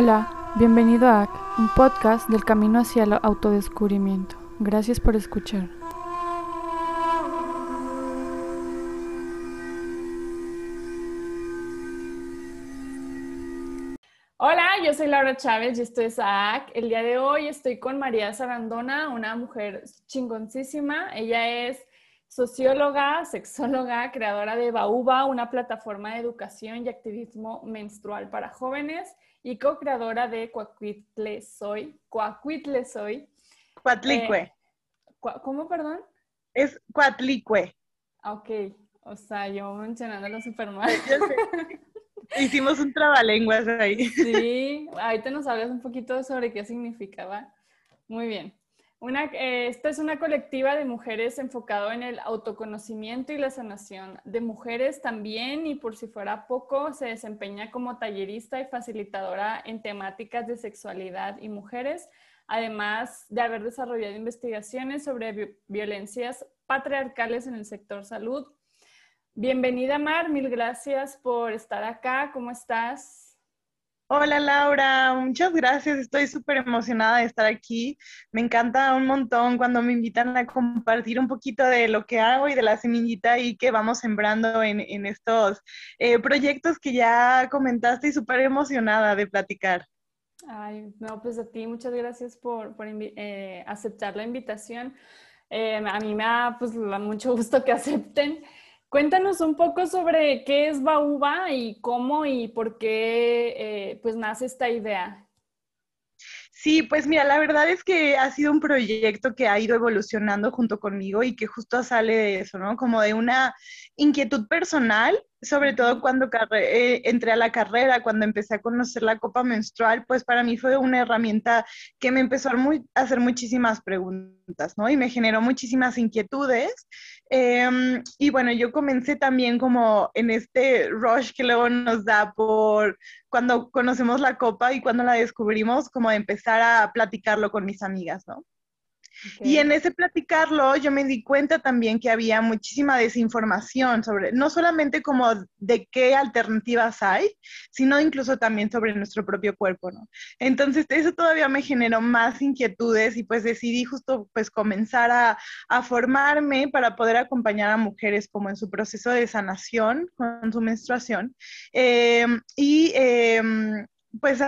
Hola, bienvenido a AC, un podcast del camino hacia el autodescubrimiento. Gracias por escuchar. Hola, yo soy Laura Chávez y esto es AAC. El día de hoy estoy con María Sarandona, una mujer chingoncísima. Ella es socióloga, sexóloga, creadora de Bauba, una plataforma de educación y activismo menstrual para jóvenes y co-creadora de Coacuitle Soy. Coacuitle Soy. Cuatlicue. Eh, ¿Cómo, perdón? Es Cuatlicue. Ok, o sea, yo mencionándolo súper mal. Hicimos un trabalenguas ahí. Sí, ahorita nos hablas un poquito sobre qué significaba. Muy bien. Una, eh, esta es una colectiva de mujeres enfocado en el autoconocimiento y la sanación de mujeres también y por si fuera poco se desempeña como tallerista y facilitadora en temáticas de sexualidad y mujeres, además de haber desarrollado investigaciones sobre violencias patriarcales en el sector salud. Bienvenida Mar, mil gracias por estar acá, ¿cómo estás? Hola Laura, muchas gracias. Estoy súper emocionada de estar aquí. Me encanta un montón cuando me invitan a compartir un poquito de lo que hago y de la semillita y que vamos sembrando en, estos eh, proyectos que ya comentaste y súper emocionada de platicar. Ay, no, pues a ti muchas gracias por, eh, aceptar la invitación. Eh, a mí me da pues mucho gusto que acepten. Cuéntanos un poco sobre qué es Bauba y cómo y por qué eh, pues nace esta idea. Sí, pues mira, la verdad es que ha sido un proyecto que ha ido evolucionando junto conmigo y que justo sale de eso, ¿no? Como de una inquietud personal, sobre todo cuando eh, entré a la carrera, cuando empecé a conocer la copa menstrual, pues para mí fue una herramienta que me empezó a, a hacer muchísimas preguntas, ¿no? Y me generó muchísimas inquietudes Em, y bueno, yo comencé también como en este rush que luego nos da por cuando conocemos la copa y cuando la descubrimos, como empezar a platicarlo con mis amigas, ¿no? Y en ese platicarlo yo me di cuenta también que había muchísima desinformación sobre, no solamente como de qué alternativas hay, sino incluso también sobre nuestro propio cuerpo, ¿no? Entonces eso todavía me generó más inquietudes y pues decidí justo pues comenzar a, a formarme para poder acompañar a mujeres como en su proceso de sanación con su menstruación. Eh, y eh, pues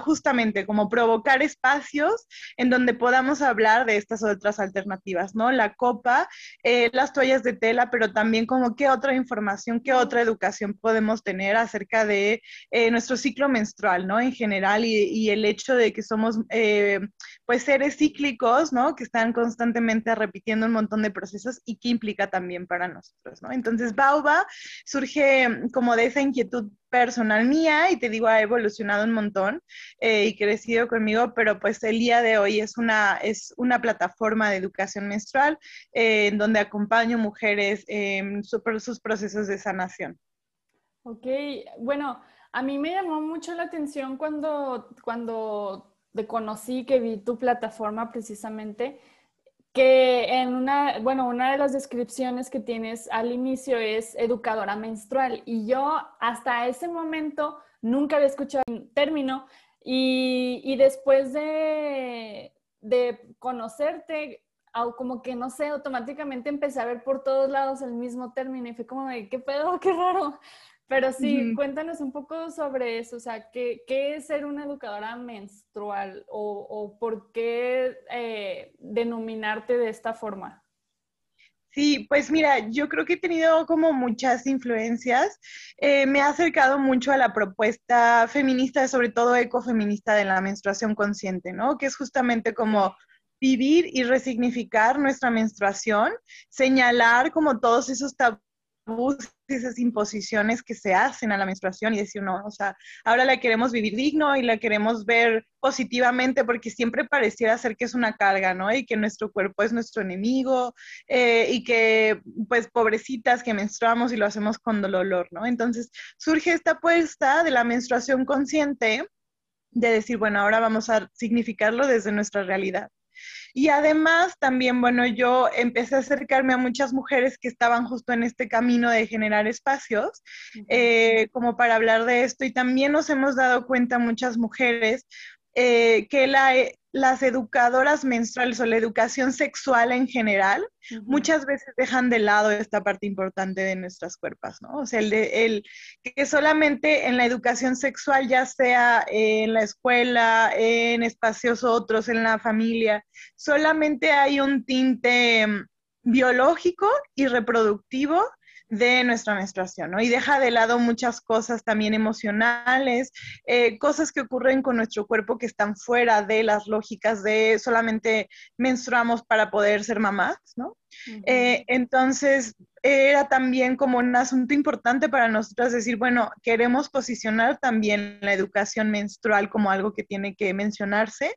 justamente como provocar espacios en donde podamos hablar de estas otras alternativas, ¿no? La copa, eh, las toallas de tela, pero también como qué otra información, qué otra educación podemos tener acerca de eh, nuestro ciclo menstrual, ¿no? En general y, el hecho de que somos eh, pues seres cíclicos, ¿no? Que están constantemente repitiendo un montón de procesos y qué implica también para nosotros, ¿no? Entonces, Bauba surge como de esa inquietud personal mía y te digo, ha evolucionado un montón eh, y crecido conmigo, pero pues el día de hoy es una, es una plataforma de educación menstrual eh, en donde acompaño mujeres en sus procesos de sanación. Ok, bueno, a mí me llamó mucho la atención cuando, cuando te conocí, que vi tu plataforma precisamente que en una, bueno, una de las descripciones que tienes al inicio es educadora menstrual y yo hasta ese momento nunca había escuchado el término y, y después de, de conocerte, como que no sé, automáticamente empecé a ver por todos lados el mismo término y fue como de, ¿qué pedo? ¡Qué raro! Pero sí, cuéntanos un poco sobre eso, o sea, ¿qué, qué es ser una educadora menstrual o, o por qué eh, denominarte de esta forma? Sí, pues mira, yo creo que he tenido como muchas influencias. Eh, me ha acercado mucho a la propuesta feminista, sobre todo ecofeminista de la menstruación consciente, ¿no? Que es justamente como vivir y resignificar nuestra menstruación, señalar como todos esos tabúes esas imposiciones que se hacen a la menstruación y decir, no, o sea, ahora la queremos vivir digno y la queremos ver positivamente porque siempre pareciera ser que es una carga, ¿no? Y que nuestro cuerpo es nuestro enemigo eh, y que, pues, pobrecitas que menstruamos y lo hacemos con dolor, ¿no? Entonces surge esta apuesta de la menstruación consciente de decir, bueno, ahora vamos a significarlo desde nuestra realidad. Y además también, bueno, yo empecé a acercarme a muchas mujeres que estaban justo en este camino de generar espacios, eh, como para hablar de esto. Y también nos hemos dado cuenta muchas mujeres eh, que la, las educadoras menstruales o la educación sexual en general muchas veces dejan de lado esta parte importante de nuestras cuerpos, ¿no? O sea, el, de, el que solamente en la educación sexual, ya sea en la escuela, en espacios otros, en la familia, solamente hay un tinte mm, biológico y reproductivo de nuestra menstruación, ¿no? Y deja de lado muchas cosas también emocionales, eh, cosas que ocurren con nuestro cuerpo que están fuera de las lógicas de solamente menstruamos para poder ser mamás, ¿no? Eh, entonces, era también como un asunto importante para nosotras decir, bueno, queremos posicionar también la educación menstrual como algo que tiene que mencionarse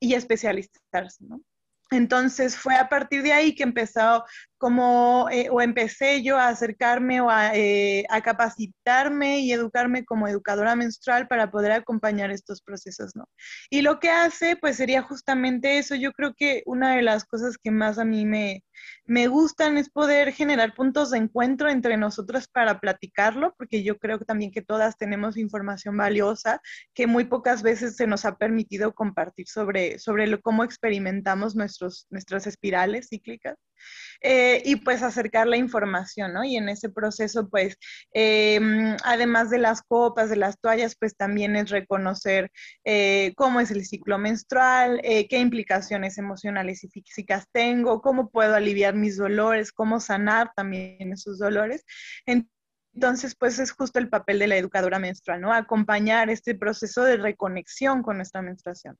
y especializarse, ¿no? Entonces fue a partir de ahí que empezó como, eh, o empecé yo a acercarme o eh, a, capacitarme y educarme como educadora menstrual para poder acompañar estos procesos, ¿no? Y lo que hace, pues sería justamente eso. Yo creo que una de las cosas que más a mí me, me gustan es poder generar puntos de encuentro entre nosotras para platicarlo, porque yo creo también que todas tenemos información valiosa que muy pocas veces se nos ha permitido compartir sobre, sobre cómo experimentamos nuestros, nuestras espirales cíclicas. Eh, y pues acercar la información, ¿no? Y en ese proceso, pues, em, además de las copas, de las toallas, pues también es reconocer eh, cómo es el ciclo menstrual, eh, qué implicaciones emocionales y físicas tengo, cómo puedo aliviar mis dolores, cómo sanar también esos dolores. Entonces, pues es justo el papel de la educadora menstrual, ¿no? Acompañar este proceso de reconexión con nuestra menstruación.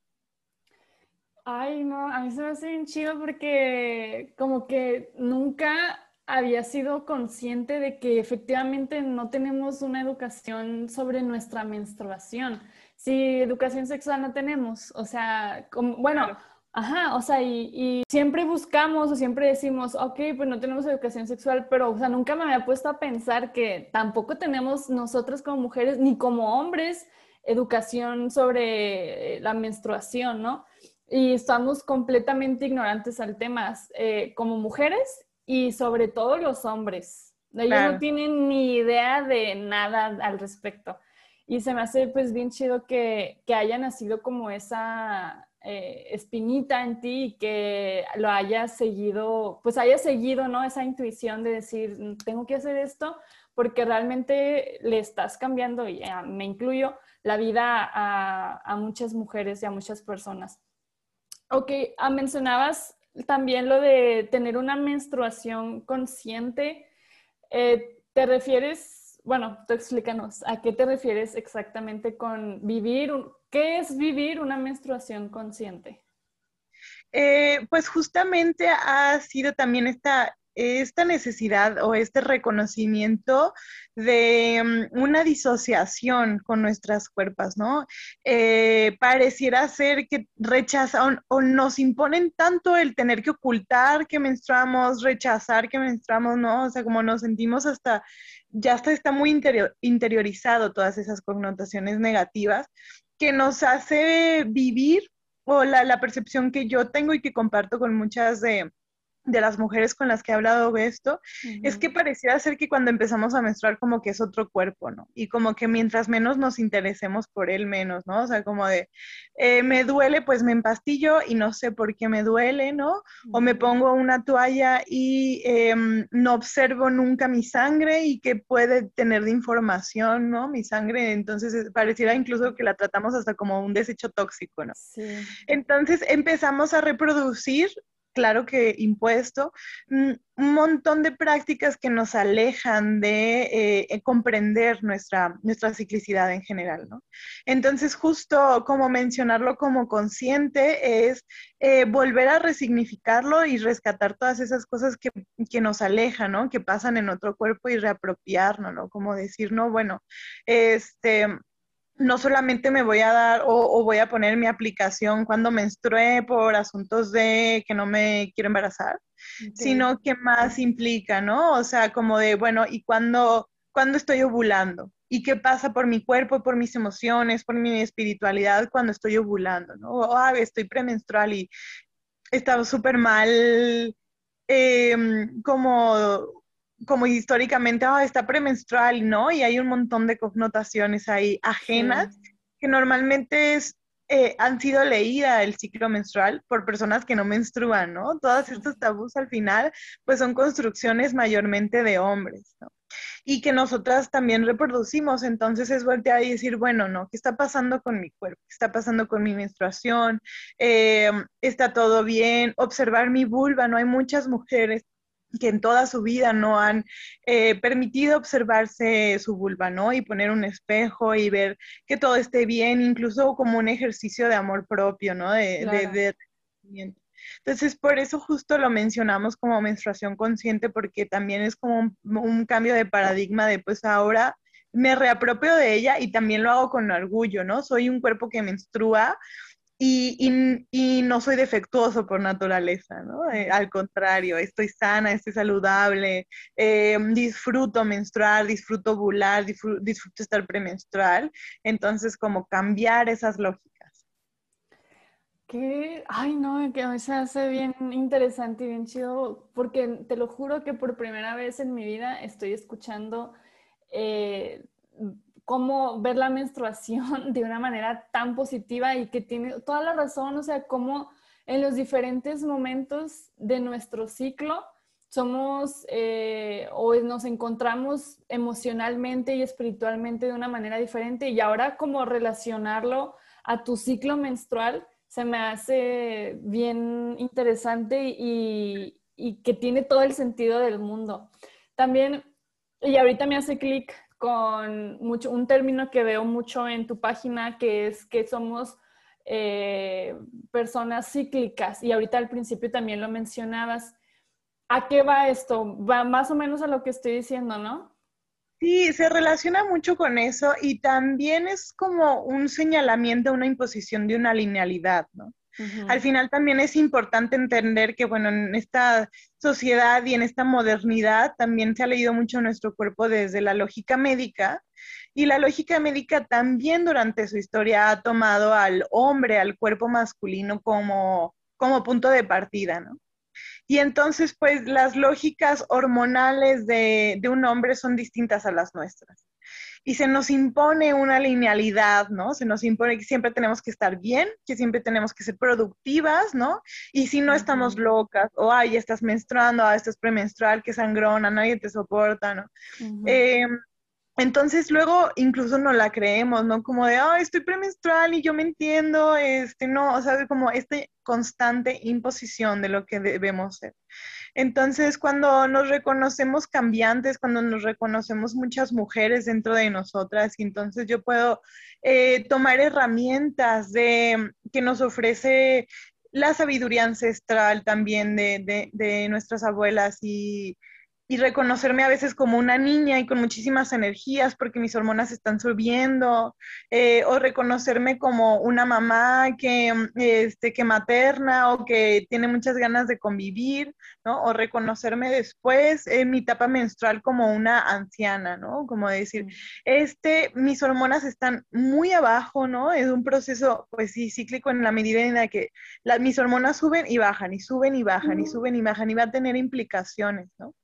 Ay, no, a mí se me hace bien chido porque como que nunca había sido consciente de que efectivamente no tenemos una educación sobre nuestra menstruación. Si educación sexual no tenemos, o sea, como, bueno, ajá, o sea, y, y, siempre buscamos o siempre decimos, ok, pues no tenemos educación sexual, pero, o sea, nunca me había puesto a pensar que tampoco tenemos nosotros como mujeres ni como hombres educación sobre la menstruación, ¿no? Y estamos completamente ignorantes al tema eh, como mujeres y sobre todo los hombres. Ellos no tienen ni idea de nada al respecto. Y se me hace pues bien chido que, que haya nacido como esa eh, espinita en ti y que lo haya seguido, pues haya seguido, ¿no? Esa intuición de decir, mm, tengo que hacer esto porque realmente le estás cambiando, y me incluyo, la vida a, a muchas mujeres y a muchas personas. Ok, ah, mencionabas también lo de tener una menstruación consciente. Eh, ¿Te refieres, bueno, tú explícanos, ¿a qué te refieres exactamente con vivir? ¿Qué es vivir una menstruación consciente? Eh, pues justamente ha sido también esta esta necesidad o este reconocimiento de mm, una disociación con nuestras cuerpos, ¿no? Eh, pareciera ser que rechazan o nos imponen tanto el tener que ocultar que menstruamos, rechazar que menstruamos, ¿no? O sea, como nos sentimos hasta, ya está muy interiorizado todas esas connotaciones negativas que nos hace vivir o la, la percepción que yo tengo y que comparto con muchas de de las mujeres con las que he hablado de esto, es que pareciera ser que cuando empezamos a menstruar como que es otro cuerpo, ¿no? Y como que mientras menos nos interesemos por él, menos, ¿no? O sea, como de, eh, me duele, pues me empastillo y no sé por qué me duele, ¿no? O me pongo una toalla y em, no observo nunca mi sangre y que puede tener de información, ¿no? Mi sangre, entonces pareciera incluso que la tratamos hasta como un desecho tóxico, ¿no? Sí. Entonces empezamos a reproducir claro que impuesto, mm, un montón de prácticas que nos alejan de eh, eh, comprender nuestra, nuestra ciclicidad en general, ¿no? Entonces, justo como mencionarlo como consciente es eh, volver a resignificarlo y rescatar todas esas cosas que, que, nos alejan, ¿no? Que pasan en otro cuerpo y reapropiarnos, ¿no? Como decir, no, bueno, este no solamente me voy a dar o, voy a poner mi aplicación cuando menstrué por asuntos de que no me quiero embarazar, sino que más implica, ¿no? O sea, como de, bueno, ¿y cuando, cuando estoy ovulando? ¿Y qué pasa por mi cuerpo, por mis emociones, por mi espiritualidad cuando estoy ovulando, ¿no? O, ah, estoy premenstrual y está súper mal, em, como, como históricamente, oh, está premenstrual, ¿no? Y hay un montón de connotaciones ahí ajenas que normalmente es, eh, han sido leídas el ciclo menstrual por personas que no menstruan, ¿no? Todos estos tabús al final, pues son construcciones mayormente de hombres, ¿no? y que nosotras también reproducimos. Entonces es voltear y decir, bueno, no, ¿qué está pasando con mi cuerpo? ¿Qué está pasando con mi menstruación? Eh, ¿Está todo bien? Observar mi vulva, ¿no? Hay muchas mujeres que en toda su vida no han eh, permitido observarse su vulva, ¿no? Y poner un espejo y ver que todo esté bien, incluso como un ejercicio de amor propio, ¿no? De, de, entonces, por eso justo lo mencionamos como menstruación consciente, porque también es como un, cambio de paradigma de, pues ahora me reapropio de ella y también lo hago con orgullo, ¿no? Soy un cuerpo que menstrua y, y, no soy defectuoso por naturaleza, ¿no? Eh, al contrario, estoy sana, estoy saludable, eh, disfruto menstruar, disfruto ovular, disfruto, estar premenstrual. Entonces, como cambiar esas lógicas. Que, ay no, que se hace bien interesante y bien chido, porque te lo juro que por primera vez en mi vida estoy escuchando eh, cómo ver la menstruación de una manera tan positiva y que tiene toda la razón, o sea, cómo en los diferentes momentos de nuestro ciclo somos eh, o nos encontramos emocionalmente y espiritualmente de una manera diferente y ahora como relacionarlo a tu ciclo menstrual se me hace bien interesante y, que tiene todo el sentido del mundo. También, y ahorita me hace clic con mucho, un término que veo mucho en tu página, que es que somos eh, personas cíclicas. Y ahorita al principio también lo mencionabas. ¿A qué va esto? Va más o menos a lo que estoy diciendo, ¿no? Sí, se relaciona mucho con eso y también es como un señalamiento, una imposición de una linealidad, ¿no? Al final también es importante entender que, bueno, en esta sociedad y en esta modernidad también se ha leído mucho nuestro cuerpo desde la lógica médica y la lógica médica también durante su historia ha tomado al hombre, al cuerpo masculino como, como punto de partida, ¿no? Y entonces, pues las lógicas hormonales de, un hombre son distintas a las nuestras. Y se nos impone una linealidad, ¿no? Se nos impone que siempre tenemos que estar bien, que siempre tenemos que ser productivas, ¿no? Y si no estamos locas, o ay, estás menstruando, ah, estás premenstrual, que sangrona, nadie te soporta, ¿no? Entonces luego incluso no la creemos, ¿no? Como de, oh, estoy premenstrual y yo me entiendo, este, no, o sea, como esta constante imposición de lo que debemos ser. Entonces, cuando nos reconocemos cambiantes, cuando nos reconocemos muchas mujeres dentro de nosotras, y entonces yo puedo eh, tomar herramientas de, que nos ofrece la sabiduría ancestral también de, de nuestras abuelas y y reconocerme a veces como una niña y con muchísimas energías porque mis hormonas están subiendo, eh, o reconocerme como una mamá que, este, que materna o que tiene muchas ganas de convivir, ¿no? O reconocerme después en mi etapa menstrual como una anciana, ¿no? Como decir, este, mis hormonas están muy abajo, ¿no? Es un proceso, pues sí, cíclico en la medida en la que mis hormonas suben y bajan, y suben y bajan, y suben y bajan, y va a tener implicaciones, ¿no?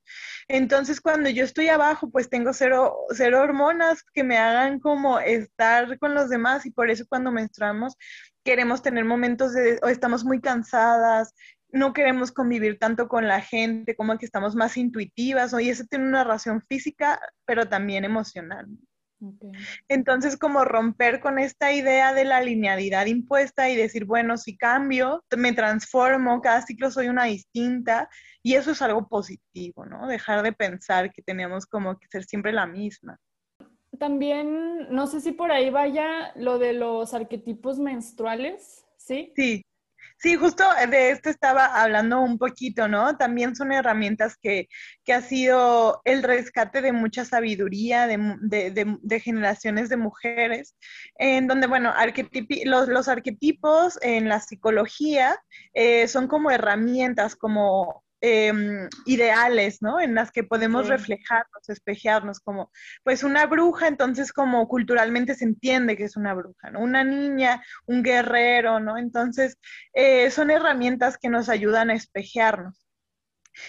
Entonces, cuando yo estoy abajo, pues tengo cero, cero hormonas que me hagan como estar con los demás y por eso cuando menstruamos queremos tener momentos de, o estamos muy cansadas, no queremos convivir tanto con la gente, como que estamos más intuitivas, y eso tiene una razón física, pero también emocional. Entonces, como romper con esta idea de la linealidad impuesta y decir, bueno, si cambio, me transformo, cada ciclo soy una distinta, y eso es algo positivo, ¿no? Dejar de pensar que tenemos como que ser siempre la misma. También, no sé si por ahí vaya lo de los arquetipos menstruales, ¿sí? Sí. Sí, justo de esto estaba hablando un poquito, ¿no? También son herramientas que, que ha sido el rescate de mucha sabiduría de, generaciones de mujeres, en donde, bueno, los, los, arquetipos en la psicología eh, son como herramientas, como em, ideales, ¿no? En las que podemos reflejarnos, espejearnos, como, pues una bruja, entonces como culturalmente se entiende que es una bruja, ¿no? Una niña, un guerrero, ¿no? Entonces, eh, son herramientas que nos ayudan a espejearnos.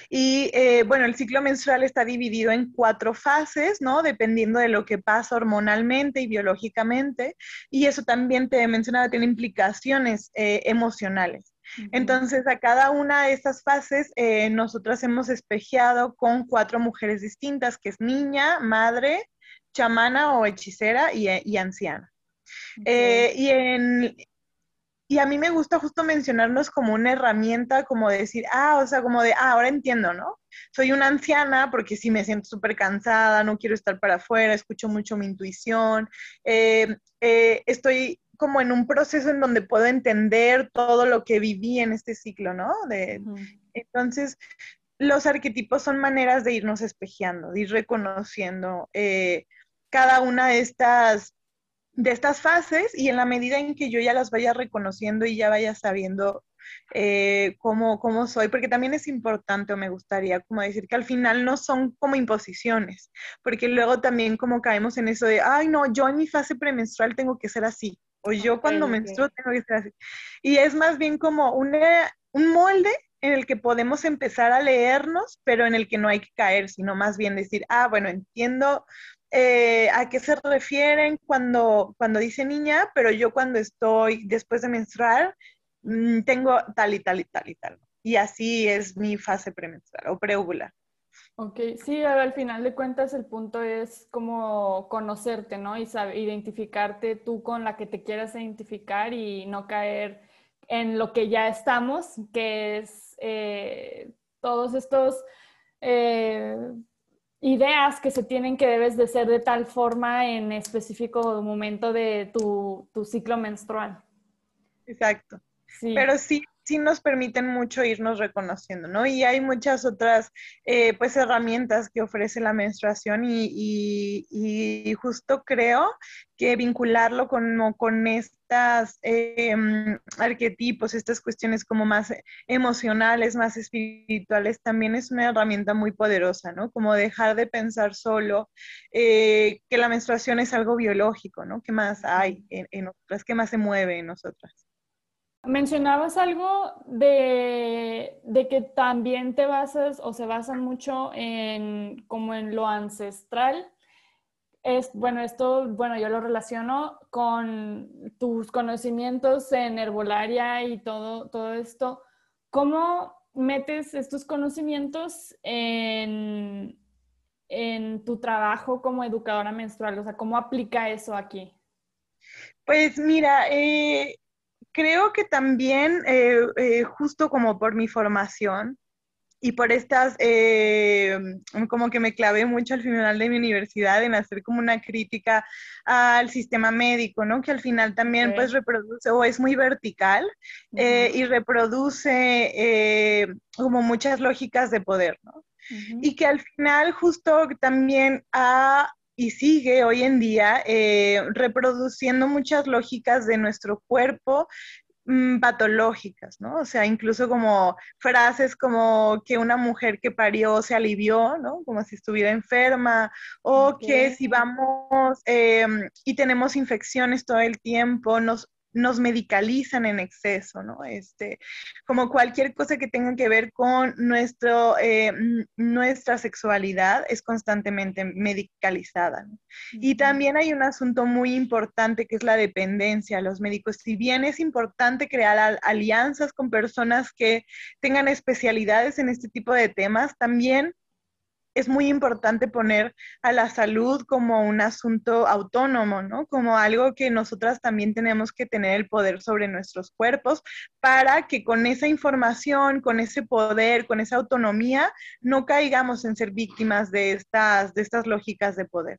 Y eh, bueno, el ciclo menstrual está dividido en cuatro fases, ¿no? Dependiendo de lo que pasa hormonalmente y biológicamente. Y eso también te mencionaba, tiene implicaciones eh, emocionales. Entonces, a cada una de estas fases, eh, nosotras hemos espejeado con cuatro mujeres distintas, que es niña, madre, chamana o hechicera y, anciana. y en, y a mí me gusta justo mencionarnos como una herramienta, como decir, ah, o sea, como de, ah, ahora entiendo, ¿no? Soy una anciana porque sí me siento súper cansada, no quiero estar para afuera, escucho mucho mi intuición, eh, eh, estoy como en un proceso en donde puedo entender todo lo que viví en este ciclo, ¿no? De, Entonces, los arquetipos son maneras de irnos espejeando, de ir reconociendo eh, cada una de estas de estas fases y en la medida en que yo ya las vaya reconociendo y ya vaya sabiendo eh, cómo, cómo, soy, porque también es importante o me gustaría como decir que al final no son como imposiciones, porque luego también como caemos en eso de, ay no, yo en mi fase premenstrual tengo que ser así, o yo cuando menstruo tengo que ser así. Y es más bien como una, un molde en el que podemos empezar a leernos, pero en el que no hay que caer, sino más bien decir, ah, bueno, entiendo eh, a qué se refieren cuando, cuando dice niña, pero yo cuando estoy después de menstruar, mm, tengo tal y tal y tal y tal. Y así es mi fase premenstrual o preovular. Ok, sí, al final de cuentas el punto es como conocerte, ¿no? Y saber, identificarte tú con la que te quieras identificar y no caer en lo que ya estamos, que es eh, todos estos eh, ideas que se tienen que debes de ser de tal forma en específico momento de tu, ciclo menstrual. Exacto. Pero sí, sí nos permiten mucho irnos reconociendo, ¿no? Y hay muchas otras, eh, pues, herramientas que ofrece la menstruación y, justo creo que vincularlo con, con estas em, arquetipos, estas cuestiones como más emocionales, más espirituales, también es una herramienta muy poderosa, ¿no? Como dejar de pensar solo eh, que la menstruación es algo biológico, ¿no? ¿Qué más hay en, en nosotras? ¿Qué más se mueve en nosotras? Mencionabas algo de, que también te basas o se basan mucho en como en lo ancestral. Es, bueno, esto, bueno, yo lo relaciono con tus conocimientos en herbolaria y todo, todo esto. ¿Cómo metes estos conocimientos en, en tu trabajo como educadora menstrual? O sea, ¿cómo aplica eso aquí? Pues mira, eh, creo que también, eh, eh, justo como por mi formación y por estas, eh, como que me clavé mucho al final de mi universidad en hacer como una crítica al sistema médico, ¿no? Que al final también pues reproduce o es muy vertical y reproduce como muchas lógicas de poder, ¿no? Y que al final justo también ha y sigue hoy en día eh, reproduciendo muchas lógicas de nuestro cuerpo mm, patológicas, ¿no? O sea, incluso como frases como que una mujer que parió se alivió, ¿no? Como si estuviera enferma, o que si vamos em, y tenemos infecciones todo el tiempo, nos nos medicalizan en exceso, ¿no? Este, como cualquier cosa que tenga que ver con nuestro, eh, nuestra sexualidad es constantemente medicalizada. Y también hay un asunto muy importante que es la dependencia. Los médicos, si bien es importante crear alianzas con personas que tengan especialidades en este tipo de temas, también es muy importante poner a la salud como un asunto autónomo, ¿no? Como algo que nosotras también tenemos que tener el poder sobre nuestros cuerpos para que con esa información, con ese poder, con esa autonomía, no caigamos en ser víctimas de estas, de estas lógicas de poder.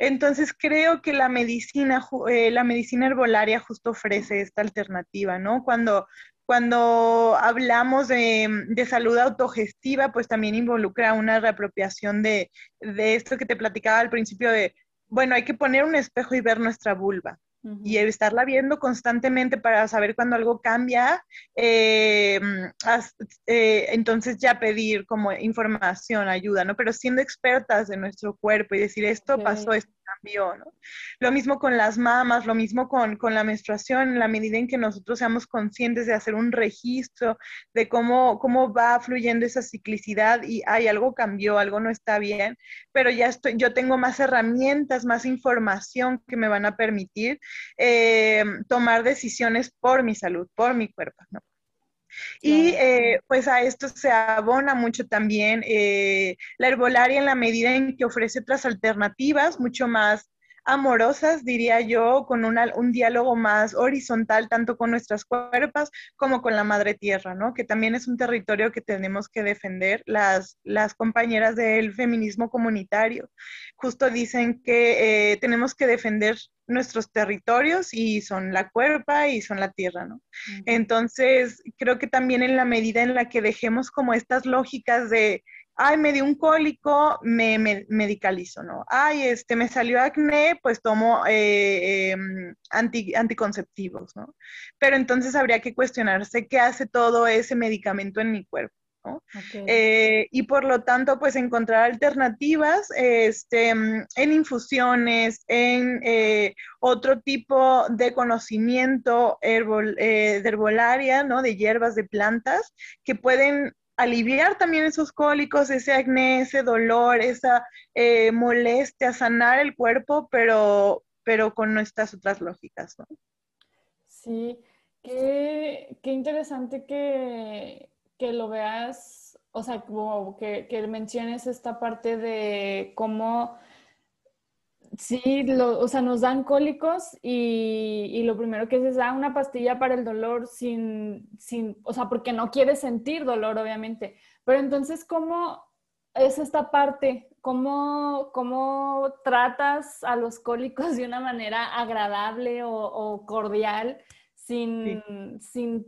Entonces creo que la medicina, eh, la medicina herbolaria justo ofrece esta alternativa, ¿no? Cuando cuando hablamos de, salud autogestiva, pues también involucra una reapropiación de, esto que te platicaba al principio de, bueno, hay que poner un espejo y ver nuestra vulva. y estarla viendo constantemente para saber cuando algo cambia, eh, eh, entonces ya pedir como información, ayuda, ¿no? Pero siendo expertas de nuestro cuerpo y decir, esto pasó, esto cambió, ¿no? Lo mismo con las mamas, lo mismo con, con, la menstruación, en la medida en que nosotros seamos conscientes de hacer un registro de cómo, cómo va fluyendo esa ciclicidad y, hay algo cambió, algo no está bien, pero ya estoy, yo tengo más herramientas, más información que me van a permitir eh, tomar decisiones por mi salud, por mi cuerpo, ¿no? Y eh, pues a esto se abona mucho también eh, la herbolaria en la medida en que ofrece otras alternativas mucho más amorosas, diría yo, con un diálogo más horizontal, tanto con nuestras cuerpos como con la madre tierra, ¿no? Que también es un territorio que tenemos que defender. Las, las compañeras del feminismo comunitario justo dicen que eh, tenemos que defender nuestros territorios y son la cuerpa y son la tierra, ¿no? Entonces, creo que también en la medida en la que dejemos como estas lógicas de ay, me dio un cólico, me, medicalizo, ¿no? Ay, este, me salió acné, pues tomo eh, em, anticonceptivos, ¿no? Pero entonces habría que cuestionarse qué hace todo ese medicamento en mi cuerpo. ¿no? Eh, y por lo tanto, pues encontrar alternativas este, en infusiones, en eh, otro tipo de conocimiento de herbolaria, ¿no? De hierbas, de plantas, que pueden aliviar también esos cólicos, ese acné, ese dolor, esa eh, molestia, sanar el cuerpo, pero, pero con nuestras otras lógicas, ¿no? Sí, qué, interesante que, que, lo veas, o sea, como que, que menciones esta parte de cómo Sí, o sea, nos dan cólicos y, lo primero que es es una pastilla para el dolor sin, sin, o sea, porque no quieres sentir dolor, obviamente. Pero entonces, ¿cómo es esta parte? ¿Cómo, cómo tratas a los cólicos de una manera agradable o, cordial sin, sin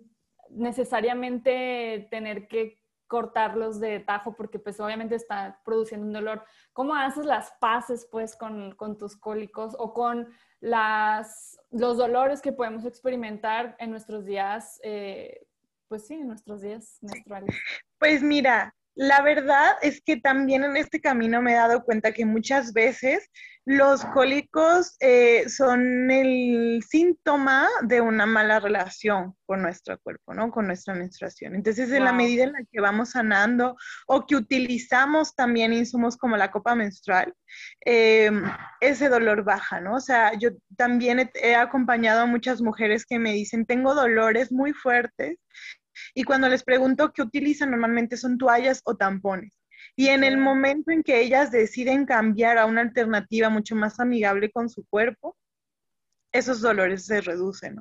necesariamente tener que cortarlos de tajo porque pues obviamente está produciendo un dolor. ¿Cómo haces las paces pues con, con tus cólicos o con las, los dolores que podemos experimentar en nuestros días, eh, pues sí, en nuestros días menstruales? Pues mira, la verdad es que también en este camino me he dado cuenta que muchas veces los cólicos eh, son el síntoma de una mala relación con nuestro cuerpo, ¿no? Con nuestra menstruación. Entonces, en la medida en la que vamos sanando o que utilizamos también insumos como la copa menstrual, eh, ese dolor baja, ¿no? O sea, yo también he, he acompañado a muchas mujeres que me dicen, tengo dolores muy fuertes y cuando les pregunto qué utilizan, normalmente son toallas o tampones. Y en el momento en que ellas deciden cambiar a una alternativa mucho más amigable con su cuerpo, esos dolores se reducen.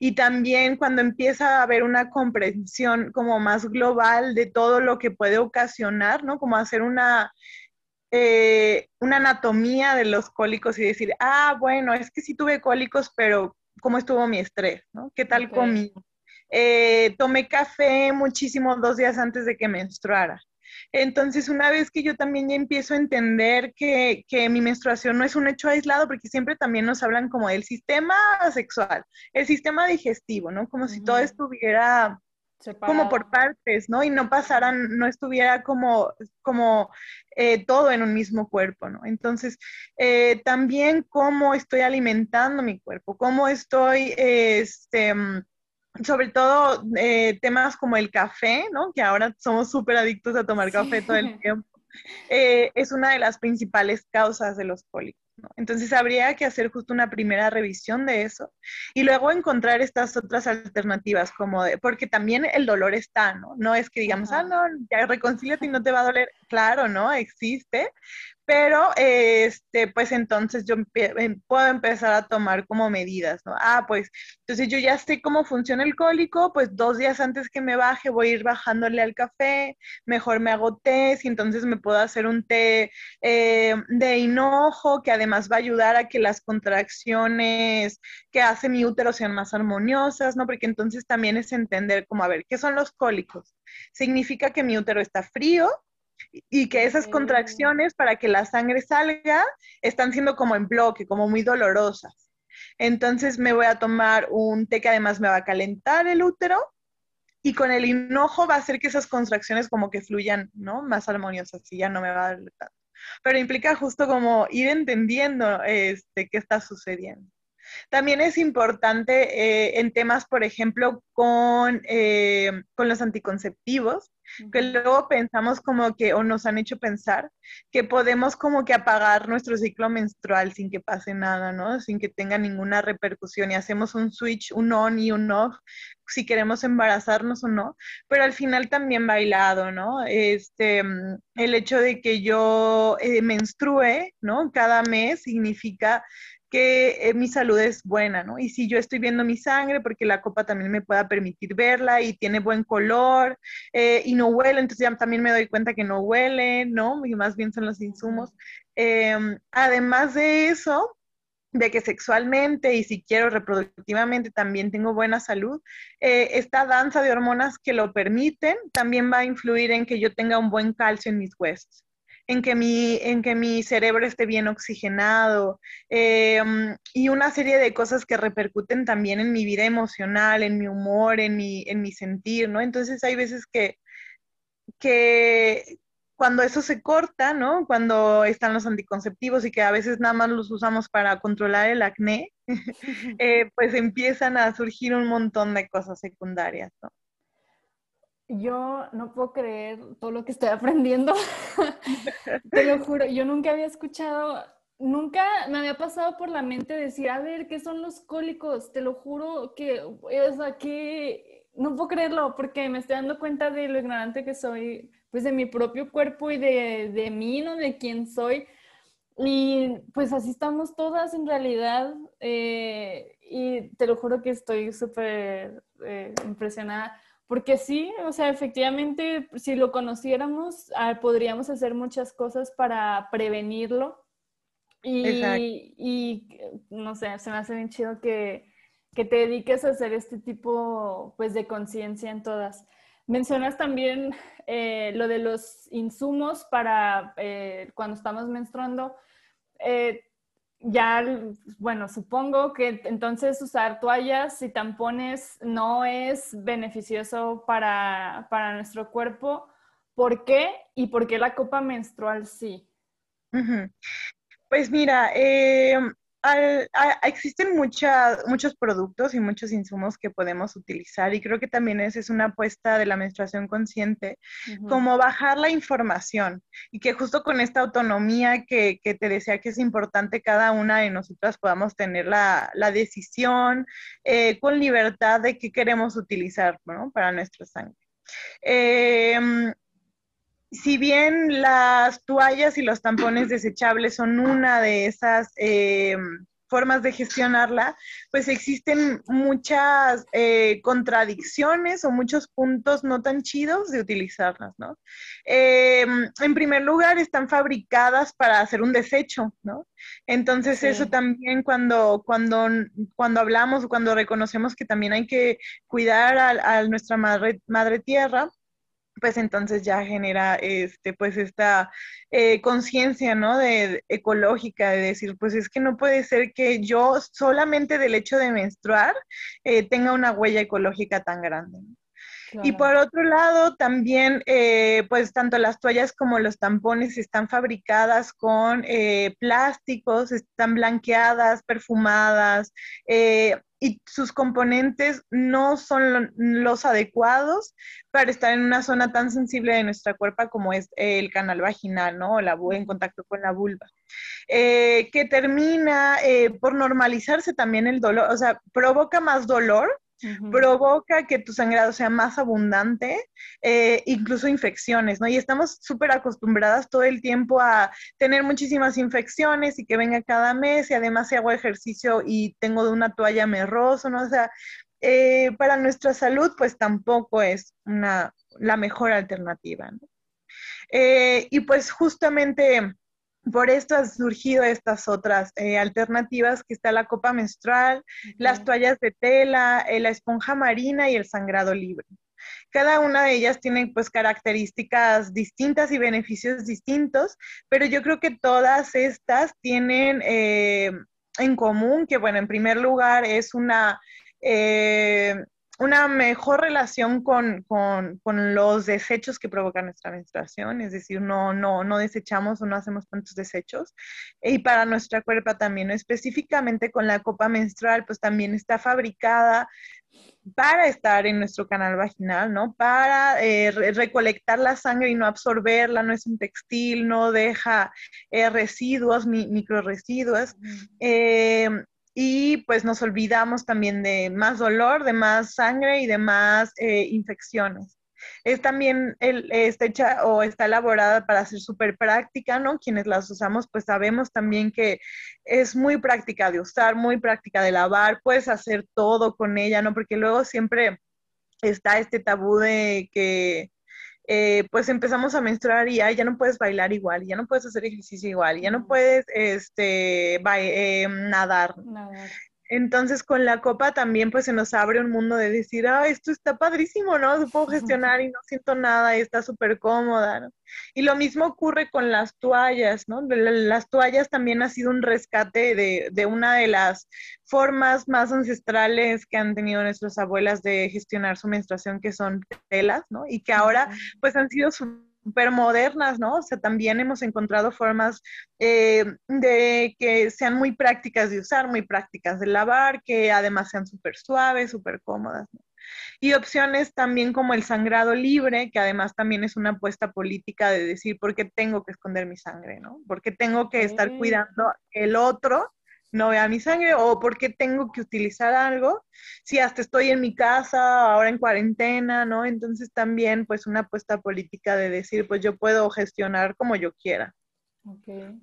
Y también cuando empieza a haber una comprensión como más global de todo lo que puede ocasionar, ¿no? Como hacer una, eh, una anatomía de los cólicos y decir, ah, bueno, es que sí tuve cólicos, pero ¿cómo estuvo mi estrés? ¿no? ¿Qué tal comí? Eh, tomé café muchísimo dos días antes de que menstruara. Entonces, una vez que yo también ya empiezo a entender que, mi menstruación no es un hecho aislado, porque siempre también nos hablan como del sistema sexual, el sistema digestivo, ¿no? Como si todo estuviera como por partes, ¿no? Y no pasaran, no estuviera como, como eh, todo en un mismo cuerpo, ¿no? Entonces, eh, también cómo estoy alimentando mi cuerpo, cómo estoy, este sobre todo eh, temas como el café, ¿no? Que ahora somos súper adictos a tomar café todo el tiempo. Eh, es una de las principales causas de los cólicos. ¿no? Entonces habría que hacer justo una primera revisión de eso y luego encontrar estas otras alternativas, como de, porque también el dolor está, ¿no? No es que digamos, ah, no, ya reconcíliate y no te va a doler. Claro, ¿no? Existe, pero este, pues entonces yo em, puedo empezar a tomar como medidas, ¿no? Ah, pues entonces yo ya sé cómo funciona el cólico, pues dos días antes que me baje voy a ir bajándole al café, mejor me hago té, y entonces me puedo hacer un té eh, de hinojo que además va a ayudar a que las contracciones que hace mi útero sean más armoniosas, ¿no? Porque entonces también es entender como, a ver, ¿qué son los cólicos? Significa que mi útero está frío, y que esas contracciones para que la sangre salga están siendo como en bloque, como muy dolorosas. Entonces me voy a tomar un té que además me va a calentar el útero y con el hinojo va a hacer que esas contracciones como que fluyan, ¿no? Más armoniosas y ya no me va a dar tanto. Pero implica justo como ir entendiendo este, qué está sucediendo. También es importante eh, en temas, por ejemplo, con, eh, con los anticonceptivos, que luego pensamos como que, o nos han hecho pensar, que podemos como que apagar nuestro ciclo menstrual sin que pase nada, ¿no? Sin que tenga ninguna repercusión y hacemos un switch, un on y un off, si queremos embarazarnos o no, pero al final también bailado, ¿no? Este, el hecho de que yo eh, menstrue, ¿no? Cada mes significa que eh, mi salud es buena, ¿no? Y si yo estoy viendo mi sangre, porque la copa también me pueda permitir verla y tiene buen color eh, y no huele, entonces ya también me doy cuenta que no huele, ¿no? Y más bien son los insumos. Em, además de eso, de que sexualmente y si quiero reproductivamente también tengo buena salud, eh, esta danza de hormonas que lo permiten también va a influir en que yo tenga un buen calcio en mis huesos en que mi, en que mi cerebro esté bien oxigenado eh, y una serie de cosas que repercuten también en mi vida emocional, en mi humor, en mi, en mi sentir, ¿no? Entonces hay veces que, que cuando eso se corta, ¿no? Cuando están los anticonceptivos y que a veces nada más los usamos para controlar el acné, eh, pues empiezan a surgir un montón de cosas secundarias, ¿no? Yo no puedo creer todo lo que estoy aprendiendo. Te lo juro, yo nunca había escuchado, nunca me había pasado por la mente decir, a ver, ¿qué son los cólicos? Te lo juro que, es aquí, no puedo creerlo porque me estoy dando cuenta de lo ignorante que soy, pues de mi propio cuerpo y de, de mí, ¿no? De quién soy. Y pues así estamos todas en realidad. Eh, y te lo juro que estoy súper eh, impresionada porque sí, o sea, efectivamente, si lo conociéramos, ah, podríamos hacer muchas cosas para prevenirlo. Y, y, no sé, se me hace bien chido que, que, te dediques a hacer este tipo pues, de conciencia en todas. Mencionas también eh, lo de los insumos para eh, cuando estamos menstruando. Eh, ya, bueno, supongo que entonces usar toallas y tampones no es beneficioso para, nuestro cuerpo. ¿Por qué? ¿Y por qué la copa menstrual sí? Pues mira, eh, existen muchos productos y muchos insumos que podemos utilizar y creo que también esa es una apuesta de la menstruación consciente, como bajar la información y que justo con esta autonomía que, te decía que es importante cada una de nosotras podamos tener la, decisión eh, con libertad de qué queremos utilizar para nuestra sangre. Em, si bien las toallas y los tampones desechables son una de esas eh, formas de gestionarla, pues existen muchas eh, contradicciones o muchos puntos no tan chidos de utilizarlas, ¿no? Eh, en primer lugar, están fabricadas para hacer un desecho, ¿no? Entonces eso también cuando, cuando, cuando hablamos, cuando reconocemos que también hay que cuidar a, a nuestra madre, madre tierra, pues entonces ya genera este, pues esta eh, conciencia, ¿no? De, ecológica, de decir, pues es que no puede ser que yo solamente del hecho de menstruar eh, tenga una huella ecológica tan grande. Y por otro lado, también, eh, pues tanto las toallas como los tampones están fabricadas con plásticos, están blanqueadas, perfumadas, y sus componentes no son los adecuados para estar en una zona tan sensible de nuestra cuerpo como es el canal vaginal, ¿no? O la, en contacto con la vulva. Eh, que termina eh, por normalizarse también el dolor, o sea, provoca más dolor provoca que tu sangrado sea más abundante, eh, incluso infecciones, ¿no? Y estamos súper acostumbradas todo el tiempo a tener muchísimas infecciones y que venga cada mes y además si hago ejercicio y tengo de una toalla me rozo, ¿no? O sea, eh, para nuestra salud pues tampoco es una, la mejor alternativa, ¿no? Eh, y pues justamente por esto han surgido estas otras eh, alternativas, que está la copa menstrual, las toallas de tela, eh, la esponja marina y el sangrado libre. Cada una de ellas tiene pues características distintas y beneficios distintos, pero yo creo que todas estas tienen eh, en común, que bueno, en primer lugar es una una mejor relación con, los desechos que provoca nuestra menstruación, es decir, no, no, no desechamos o no hacemos tantos desechos. Y para nuestra cuerpa también, específicamente con la copa menstrual, pues también está fabricada para estar en nuestro canal vaginal, ¿no? Para eh, recolectar la sangre y no absorberla, no es un textil, no deja eh, residuos, micro residuos y pues nos olvidamos también de más dolor, de más sangre y de más eh, infecciones. Es también, el, está hecha o está elaborada para ser súper práctica, ¿no? Quienes las usamos, pues sabemos también que es muy práctica de usar, muy práctica de lavar, puedes hacer todo con ella, ¿no? Porque luego siempre está este tabú de que eh, pues empezamos a menstruar y ya, no puedes bailar igual, ya no puedes hacer ejercicio igual, ya no puedes este, nadar. nadar. Entonces con la copa también pues se nos abre un mundo de decir, ah, esto está padrísimo, ¿no? Se puedo gestionar y no siento nada y está súper cómoda, ¿no? Y lo mismo ocurre con las toallas, ¿no? Las toallas también ha sido un rescate de, de una de las formas más ancestrales que han tenido nuestras abuelas de gestionar su menstruación, que son telas, ¿no? Y que ahora pues han sido su súper modernas, ¿no? O sea, también hemos encontrado formas eh, de que sean muy prácticas de usar, muy prácticas de lavar, que además sean súper suaves, súper cómodas, ¿no? Y opciones también como el sangrado libre, que además también es una apuesta política de decir, ¿por qué tengo que esconder mi sangre, no? ¿Por qué tengo que estar cuidando el otro no vea mi sangre o por qué tengo que utilizar algo si hasta estoy en mi casa, ahora en cuarentena, ¿no? Entonces también pues una apuesta política de decir, pues yo puedo gestionar como yo quiera. Ok.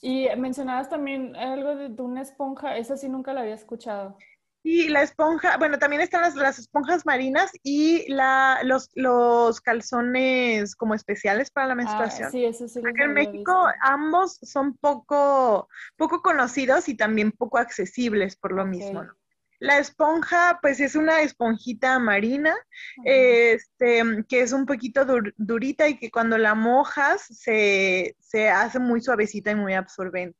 Y mencionabas también algo de, una esponja, esa sí nunca la había escuchado. Y la esponja, bueno, también están las, esponjas marinas y la, los, los, calzones como especiales para la ah, menstruación. sí, eso sí. Acá en México ambos son poco, poco conocidos y también poco accesibles por lo mismo. La esponja, pues es una esponjita marina, este, que es un poquito durita y que cuando la mojas se, se hace muy suavecita y muy absorbente.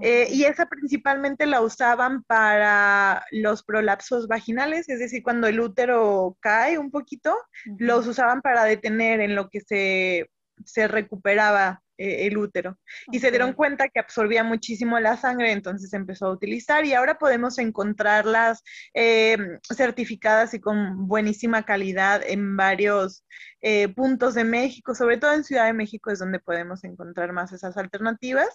Eh, y esa principalmente la usaban para los prolapsos vaginales, es decir, cuando el útero cae un poquito, los usaban para detener en lo que se, se recuperaba eh, el útero. Y se dieron cuenta que absorbía muchísimo la sangre, entonces empezó a utilizar y ahora podemos encontrarlas eh, certificadas y con buenísima calidad en varios eh, puntos de México, sobre todo en Ciudad de México es donde podemos encontrar más esas alternativas,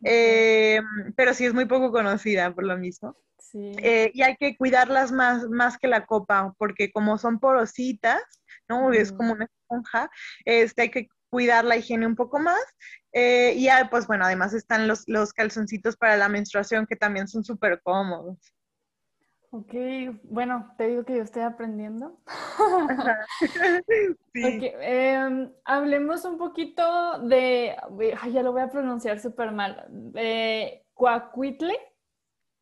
pero sí es muy poco conocida por lo mismo. y hay que cuidarlas más, más que la copa, porque como son porositas, ¿no? Es como una esponja, este, hay que cuidar la higiene un poco más. Eh, y pues bueno, además están los, los calzoncitos para la menstruación que también son súper cómodos. Ok, bueno, te digo que yo estoy aprendiendo. sí. Em, hablemos un poquito de, ay, ya lo voy a pronunciar súper mal, de Cuacuitle.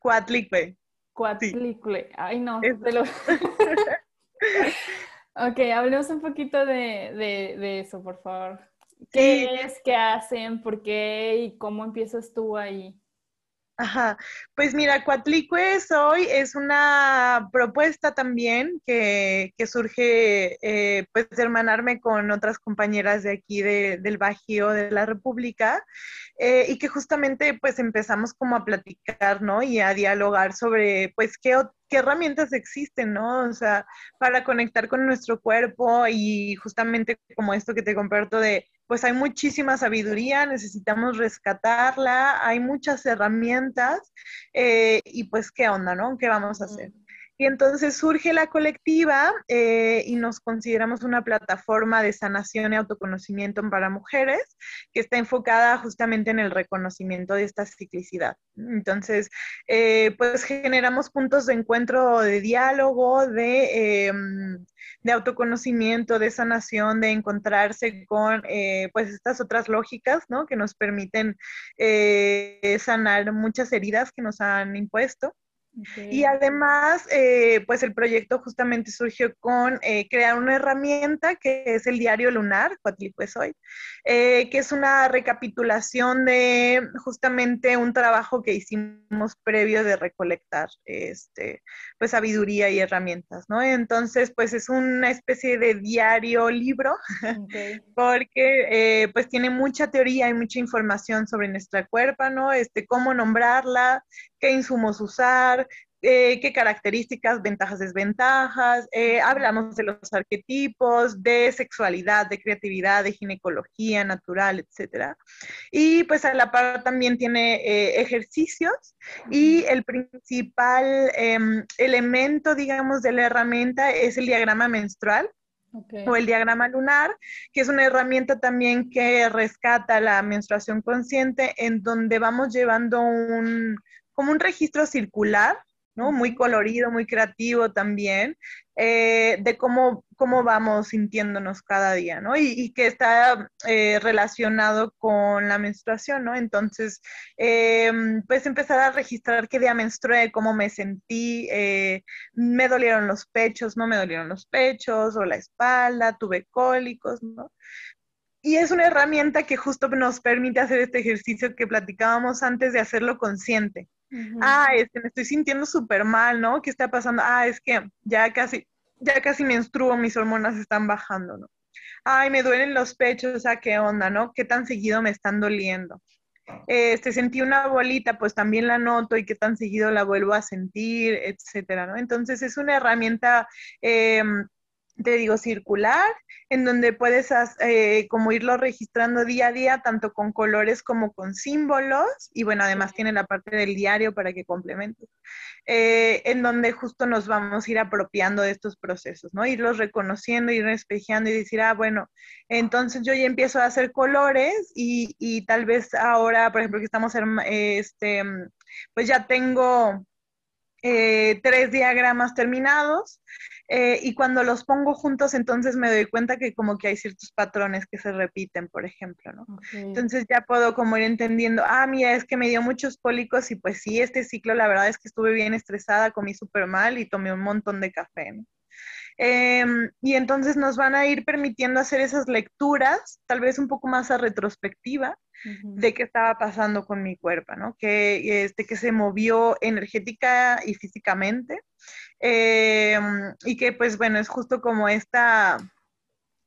Cuatlicle. Cuatlicle, ay no, te lo... Ok, hablemos un poquito de, eso, por favor. ¿Qué es? ¿Qué hacen? ¿Por qué? ¿Y cómo empiezas tú ahí? Ajá, pues mira, Cuatlicue hoy es una propuesta también que, surge eh, pues de hermanarme con otras compañeras de aquí del Bajío de la República eh, y que justamente pues empezamos como a platicar, ¿no? Y a dialogar sobre pues qué, qué herramientas existen, ¿no? O sea, para conectar con nuestro cuerpo y justamente como esto que te comparto de pues hay muchísima sabiduría, necesitamos rescatarla, hay muchas herramientas eh, y pues qué onda, ¿no? ¿Qué vamos a hacer? Y entonces surge la colectiva eh, y nos consideramos una plataforma de sanación y autoconocimiento para mujeres que está enfocada justamente en el reconocimiento de esta ciclicidad. Entonces, eh, pues generamos puntos de encuentro, de diálogo, de, em, de autoconocimiento, de sanación, de encontrarse con eh, pues estas otras lógicas, ¿no? Que nos permiten sanar muchas heridas que nos han impuesto. Y además, eh, pues el proyecto justamente surgió con eh, crear una herramienta que es el diario lunar, hoy, eh, que es una recapitulación de justamente un trabajo que hicimos previo de recolectar este, pues sabiduría y herramientas, ¿no? Entonces, pues es una especie de diario libro, porque pues tiene mucha teoría y mucha información sobre nuestra cuerpo, ¿no? Este, cómo nombrarla, qué insumos usar, eh, qué características, ventajas, desventajas. Eh, hablamos de los arquetipos, de sexualidad, de creatividad, de ginecología natural, etc. Y pues a la par también tiene eh, ejercicios y el principal em, elemento, digamos, de la herramienta es el diagrama menstrual. o el diagrama lunar, que es una herramienta también que rescata la menstruación consciente, en donde vamos llevando un, como un registro circular, ¿no? Muy colorido, muy creativo también, eh, de cómo, cómo vamos sintiéndonos cada día, ¿no? Y, que está eh, relacionado con la menstruación, ¿no? Entonces, eh, pues empezar a registrar qué día menstrué, cómo me sentí, me dolieron los pechos, no me dolieron los pechos, o la espalda, tuve cólicos, ¿no? Y es una herramienta que justo nos permite hacer este ejercicio que platicábamos antes de hacerlo consciente. Ah, es que me estoy sintiendo súper mal, ¿no? ¿Qué está pasando? Ah, es que ya casi, ya casi menstruo, mis hormonas están bajando, ¿no? Ay, me duelen los pechos, ¿a qué onda, no? ¿Qué tan seguido me están doliendo? Este, sentí una bolita, pues también la noto y qué tan seguido la vuelvo a sentir, etcétera, ¿no? Entonces es una herramienta em, te digo, circular, en donde puedes eh, como irlo registrando día a día, tanto con colores como con símbolos, y bueno, además tiene la parte del diario para que complementes, eh, en donde justo nos vamos a ir apropiando de estos procesos, ¿no? Irlos reconociendo, ir espejeando y decir, ah, bueno, entonces yo ya empiezo a hacer colores y, y tal vez ahora, por ejemplo, que estamos, este, pues ya tengo eh, tres diagramas terminados eh, y cuando los pongo juntos entonces me doy cuenta que como que hay ciertos patrones que se repiten, por ejemplo, ¿no? Entonces ya puedo como ir entendiendo, ah, mira, es que me dio muchos pólicos y pues sí, este ciclo la verdad es que estuve bien estresada, comí súper mal y tomé un montón de café, ¿no? Em, y entonces nos van a ir permitiendo hacer esas lecturas, tal vez un poco más a retrospectiva, de qué estaba pasando con mi cuerpo, ¿no? Que, este, que se movió energética y físicamente. Em, y que, pues bueno, es justo como esta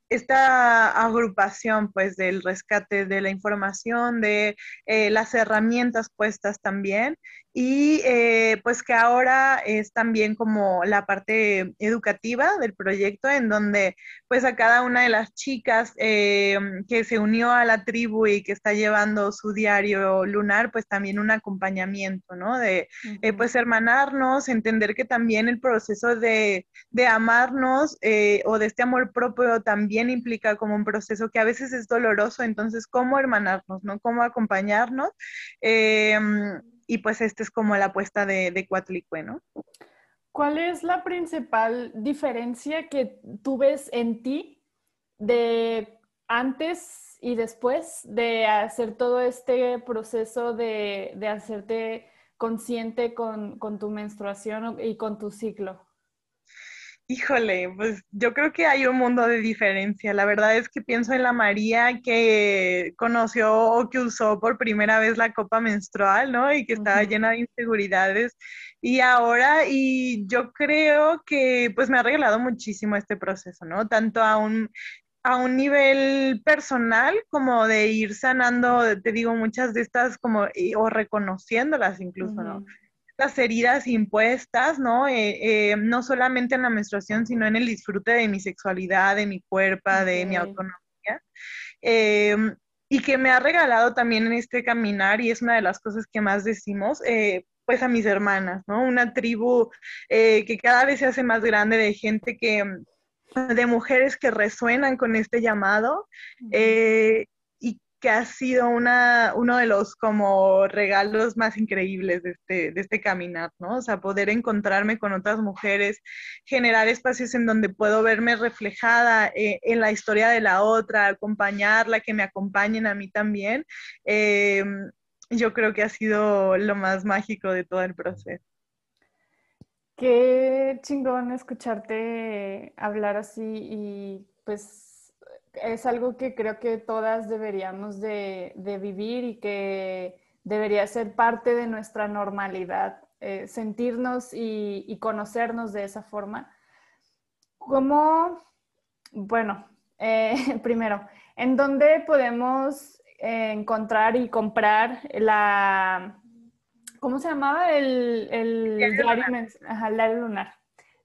esta agrupación pues del rescate de la información, de eh, las herramientas puestas también y eh, pues que ahora es también como la parte educativa del proyecto en donde pues a cada una de las chicas eh, que se unió a la tribu y que está llevando su diario lunar pues también un acompañamiento, ¿no? De pues hermanarnos, entender que también el proceso de, de amarnos o de este amor propio también implica como un proceso que a veces es doloroso, entonces cómo hermanarnos, ¿no? Cómo acompañarnos y pues esta es como la apuesta de, de ¿no? ¿Cuál es la principal diferencia que tú ves en ti de antes y después de hacer todo este proceso de, de hacerte consciente con, con tu menstruación y con tu ciclo? Híjole, pues yo creo que hay un mundo de diferencia. La verdad es que pienso en la María que conoció o que usó por primera vez la copa menstrual, ¿no? Y que estaba llena de inseguridades. Y ahora, y yo creo que pues me ha regalado muchísimo este proceso, ¿no? Tanto a un, a un nivel personal como de ir sanando, te digo, muchas de estas como, o reconociéndolas incluso, ¿no? Las heridas impuestas, ¿no? Eh, eh, no solamente en la menstruación, sino en el disfrute de mi sexualidad, de mi cuerpo, de mi autonomía. Em, y que me ha regalado también en este caminar, y es una de las cosas que más decimos, eh, pues a mis hermanas, ¿no? Una tribu que cada vez se hace más grande de gente que, de mujeres que resuenan con este llamado que ha sido una, uno de los como regalos más increíbles de este, de este caminar, ¿no? O sea, poder encontrarme con otras mujeres, generar espacios en donde puedo verme reflejada eh, en la historia de la otra, acompañarla, que me acompañen a mí también. Eh, yo creo que ha sido lo más mágico de todo el proceso. Qué chingón escucharte hablar así y pues es algo que creo que todas deberíamos de, vivir y que debería ser parte de nuestra normalidad, eh, sentirnos y, conocernos de esa forma. ¿Cómo, bueno, eh, primero, ¿en dónde podemos eh, encontrar y comprar la, ¿cómo se llamaba? El, diario, diario, lunar.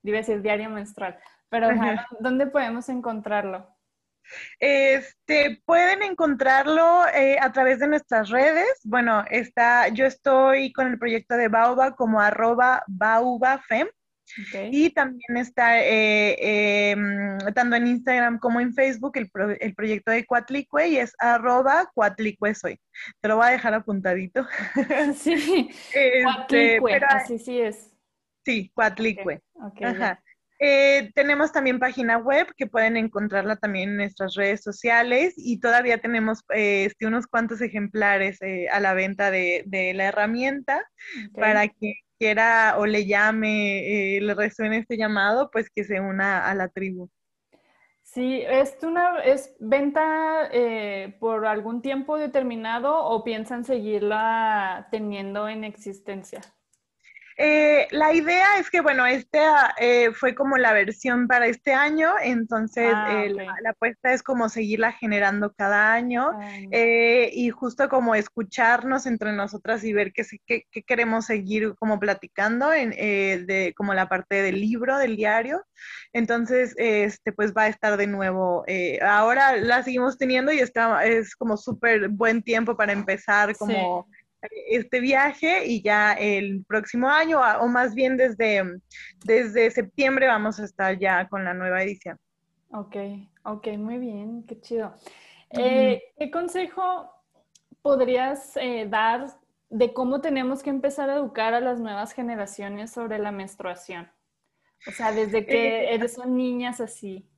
Debe decir diario menstrual. Pero, ¿dónde podemos encontrarlo? Este, pueden encontrarlo eh, a través de nuestras redes. Bueno, está, yo estoy con el proyecto de Baoba como arroba baubafem. Y también está eh, em, tanto en Instagram como en Facebook el, proyecto de Cuatlicue y es arroba Cuatlicue soy. Te lo voy a dejar apuntadito. Sí, este, así sí es. Sí, Cuatlicue. Eh, tenemos también página web que pueden encontrarla también en nuestras redes sociales y todavía tenemos este, unos cuantos ejemplares eh, a la venta de, la herramienta para que quiera o le llame, eh, le resuene este llamado, pues que se una a la tribu. Sí, ¿es, una, es venta eh, por algún tiempo determinado o piensan seguirla teniendo en existencia? Eh, la idea es que, bueno, este ah, eh, fue como la versión para este año, entonces ah, eh, la, apuesta es como seguirla generando cada año y justo como escucharnos entre nosotras y ver qué, qué, queremos seguir como platicando en, de como la parte del libro, del diario. Entonces, este, pues va a estar de nuevo. ahora la seguimos teniendo y está, es como súper buen tiempo para empezar como este viaje y ya el próximo año, o más bien desde, desde septiembre, vamos a estar ya con la nueva edición. Ok, ok, muy bien, qué chido. Eh, ¿Qué consejo podrías eh, dar de cómo tenemos que empezar a educar a las nuevas generaciones sobre la menstruación? O sea, desde que eh, son niñas así.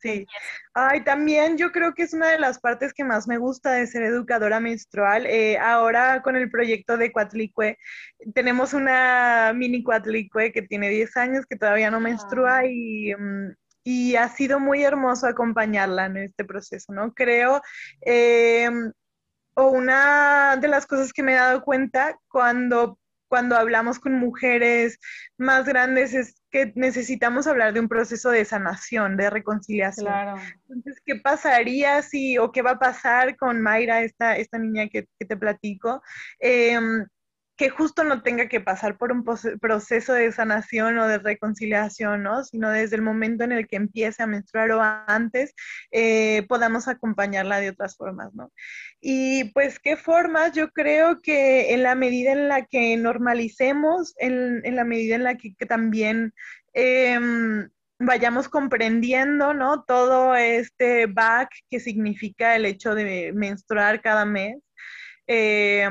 Sí. Ay, también yo creo que es una de las partes que más me gusta de ser educadora menstrual. Eh, ahora con el proyecto de Cuatlicue, tenemos una mini Cuatlicue que tiene 10 años, que todavía no menstrua y, mm, y, ha sido muy hermoso acompañarla en este proceso, ¿no? Creo, em, o una de las cosas que me he dado cuenta cuando cuando hablamos con mujeres más grandes es que necesitamos hablar de un proceso de sanación, de reconciliación. Claro. Entonces, ¿qué pasaría si, o qué va a pasar con Mayra, esta, esta niña que, te platico? Em, que justo no tenga que pasar por un proceso de sanación o de reconciliación, ¿no? Sino desde el momento en el que empiece a menstruar o antes, eh, podamos acompañarla de otras formas, ¿no? Y pues, ¿qué formas? Yo creo que en la medida en la que normalicemos, en, la medida en la que, también... Em, vayamos comprendiendo, ¿no? Todo este back que significa el hecho de menstruar cada mes. Eh,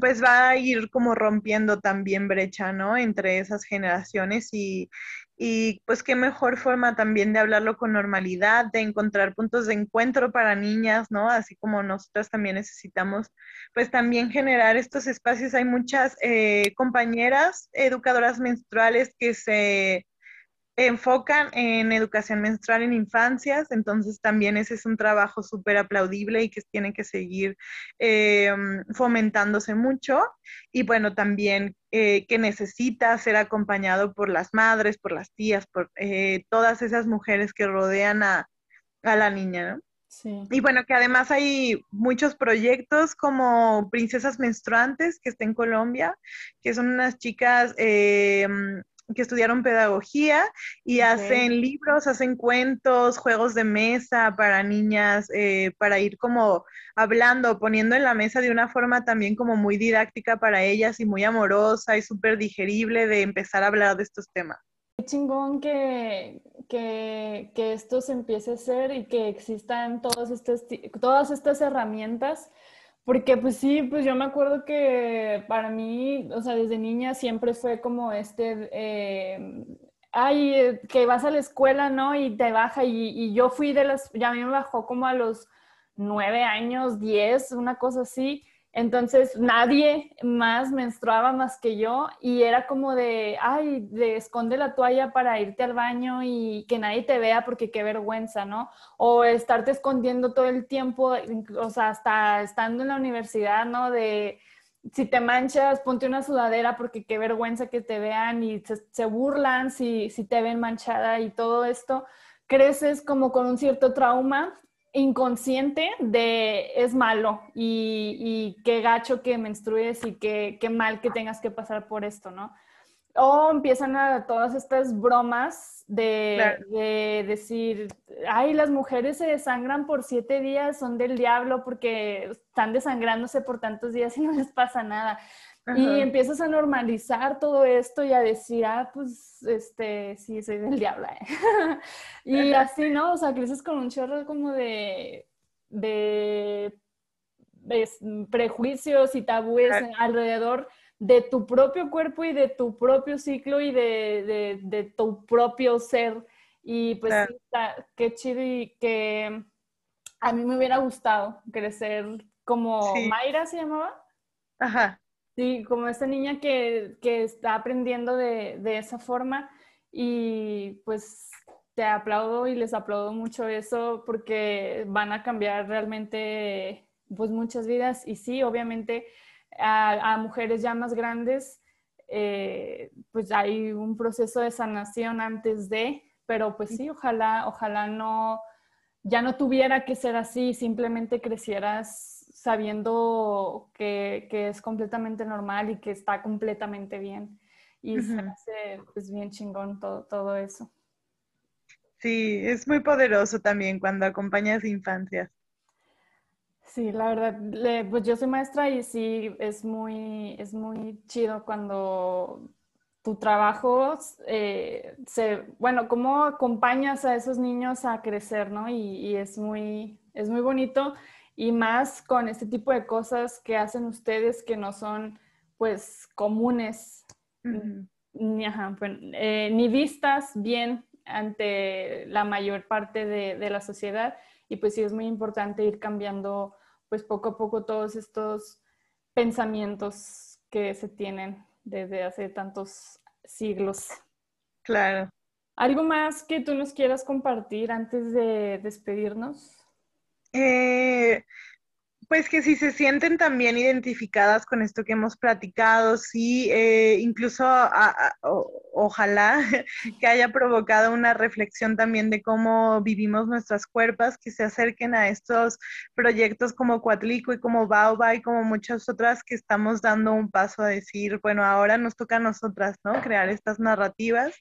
pues va a ir como rompiendo también brecha, ¿no? Entre esas generaciones y, y pues qué mejor forma también de hablarlo con normalidad, de encontrar puntos de encuentro para niñas, ¿no? Así como nosotras también necesitamos, pues también generar estos espacios. Hay muchas eh, compañeras educadoras menstruales que se enfocan en educación menstrual en infancias, entonces también ese es un trabajo súper aplaudible y que tiene que seguir eh, fomentándose mucho. Y bueno, también eh, que necesita ser acompañado por las madres, por las tías, por eh, todas esas mujeres que rodean a, la niña, Sí. Y bueno, que además hay muchos proyectos como Princesas Menstruantes, que está en Colombia, que son unas chicas que estudiaron pedagogía y hacen libros, hacen cuentos, juegos de mesa para niñas, eh, para ir como hablando, poniendo en la mesa de una forma también como muy didáctica para ellas y muy amorosa y súper digerible de empezar a hablar de estos temas. Qué chingón que, que, que, esto se empiece a hacer y que existan todas estas, todas estas herramientas porque pues sí, pues yo me acuerdo que para mí, o sea, desde niña siempre fue como este, eh, ay, eh, que vas a la escuela, ¿no? Y te baja y, yo fui de las, ya a mí me bajó como a los nueve años, diez, una cosa así. Entonces nadie más menstruaba más que yo y era como de, ay, de esconde la toalla para irte al baño y que nadie te vea porque qué vergüenza, ¿no? O estarte escondiendo todo el tiempo, o sea, hasta estando en la universidad, ¿no? De si te manchas, ponte una sudadera porque qué vergüenza que te vean y se, burlan si, si te ven manchada y todo esto. Creces como con un cierto trauma inconsciente de es malo y, qué gacho que menstrues y qué, qué, mal que tengas que pasar por esto, ¿no? O empiezan a todas estas bromas de, de, decir, ay, las mujeres se desangran por siete días, son del diablo porque están desangrándose por tantos días y no les pasa nada. Y empiezas a normalizar todo esto y a decir, ah, pues, este, sí, soy del diablo. ¿eh? y así, ¿no? O sea, creces con un chorro como de, de, prejuicios y tabúes alrededor de tu propio cuerpo y de tu propio ciclo y de, de, tu propio ser. Y pues sí, qué chido y que a mí me hubiera gustado crecer como Mayra se llamaba. Ajá. Sí, como esta niña que, está aprendiendo de, esa forma y pues te aplaudo y les aplaudo mucho eso porque van a cambiar realmente pues muchas vidas. Y sí, obviamente a, mujeres ya más grandes eh, pues hay un proceso de sanación antes de, pero pues sí, ojalá, ojalá no, ya no tuviera que ser así, simplemente crecieras sabiendo que, es completamente normal y que está completamente bien. Y se hace pues bien chingón todo, todo eso. Sí, es muy poderoso también cuando acompañas infancias. Sí, la verdad, pues yo soy maestra y sí, es muy, es muy chido cuando tu trabajo eh, se, bueno, cómo acompañas a esos niños a crecer, ¿no? Y, y, es muy, es muy bonito y más con este tipo de cosas que hacen ustedes que no son pues comunes ni, pues, eh, ni, vistas bien ante la mayor parte de, de, la sociedad y pues sí es muy importante ir cambiando pues poco a poco todos estos pensamientos que se tienen desde hace tantos siglos. Claro. ¿Algo más que tú nos quieras compartir antes de despedirnos? Eh, pues que si se sienten también identificadas con esto que hemos platicado, sí, eh, incluso ojalá que haya provocado una reflexión también de cómo vivimos nuestras cuerpos, que se acerquen a estos proyectos como Cuatlico y como Baoba y como muchas otras que estamos dando un paso a decir, bueno, ahora nos toca a nosotras, ¿no? Crear estas narrativas.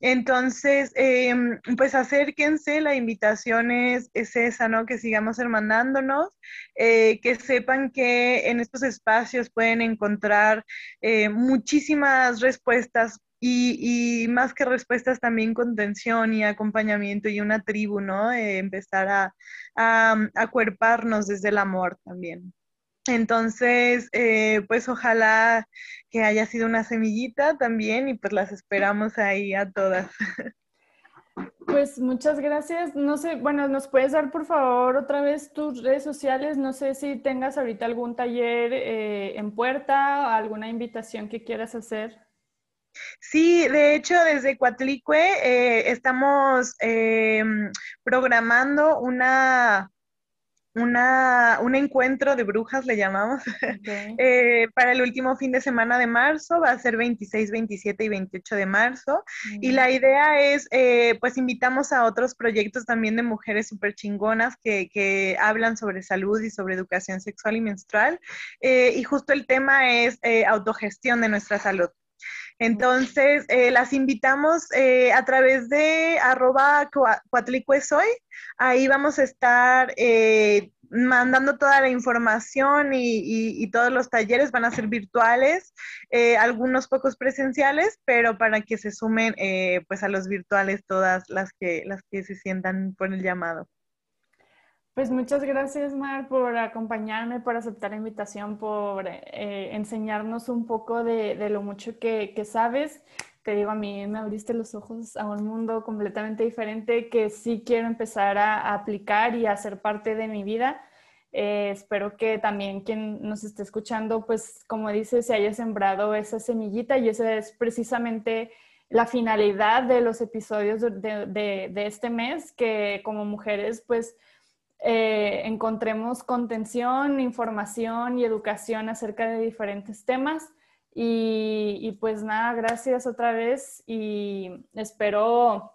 Entonces, em, pues acérquense, la invitación es, esa, ¿no? Que sigamos hermanándonos, eh, que sepan que en estos espacios pueden encontrar eh, muchísimas respuestas y, más que respuestas también contención y acompañamiento y una tribu, ¿no? Eh, empezar a, a, acuerparnos desde el amor también. Entonces, eh, pues ojalá que haya sido una semillita también y pues las esperamos ahí a todas. Pues muchas gracias. No sé, bueno, ¿nos puedes dar por favor otra vez tus redes sociales? No sé si tengas ahorita algún taller eh, en puerta, alguna invitación que quieras hacer. Sí, de hecho, desde Coatlicue eh, estamos programando una una, un encuentro de brujas, le llamamos, eh, para el último fin de semana de marzo, va a ser 26, 27 y 28 de marzo. Y la idea es, eh, pues invitamos a otros proyectos también de mujeres súper chingonas que, que, hablan sobre salud y sobre educación sexual y menstrual. Eh, y justo el tema es autogestión de nuestra salud. Entonces, eh, las invitamos eh, a través de arroba cuatlicuesoy. Ahí vamos a estar eh, mandando toda la información y, todos los talleres van a ser virtuales, algunos pocos presenciales, pero para que se sumen pues a los virtuales todas las que, las que se sientan por el llamado. Pues muchas gracias, Mar, por acompañarme, por aceptar la invitación, por eh, enseñarnos un poco de, lo mucho que, sabes. Te digo, a mí me abriste los ojos a un mundo completamente diferente que sí quiero empezar a, aplicar y a ser parte de mi vida. Eh, espero que también quien nos esté escuchando, pues como dice, se haya sembrado esa semillita y esa es precisamente la finalidad de los episodios de, este mes, que como mujeres pues eh, encontremos contención, información y educación acerca de diferentes temas. Y, pues nada, gracias otra vez y espero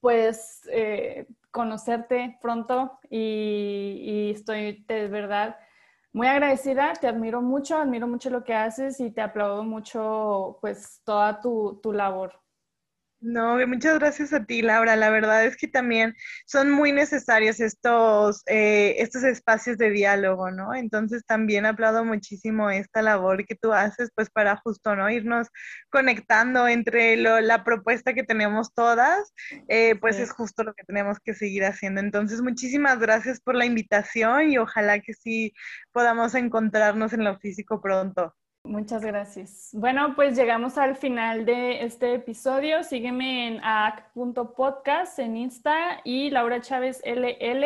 pues eh, conocerte pronto y, y, estoy de verdad muy agradecida, te admiro mucho, admiro mucho lo que haces y te aplaudo mucho pues toda tu, tu labor. No, muchas gracias a ti, Laura. La verdad es que también son muy necesarios estos, eh, estos espacios de diálogo, ¿no? Entonces también aplaudo muchísimo esta labor que tú haces, pues para justo, ¿no? Irnos conectando entre la propuesta que tenemos todas, eh, pues es justo lo que tenemos que seguir haciendo. Entonces, muchísimas gracias por la invitación y ojalá que sí podamos encontrarnos en lo físico pronto. Muchas gracias. Bueno, pues llegamos al final de este episodio. Sígueme en aac.podcast en Insta y Laura Chávez LL.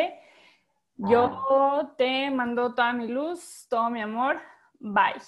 Yo te mando toda mi luz, todo mi amor. Bye.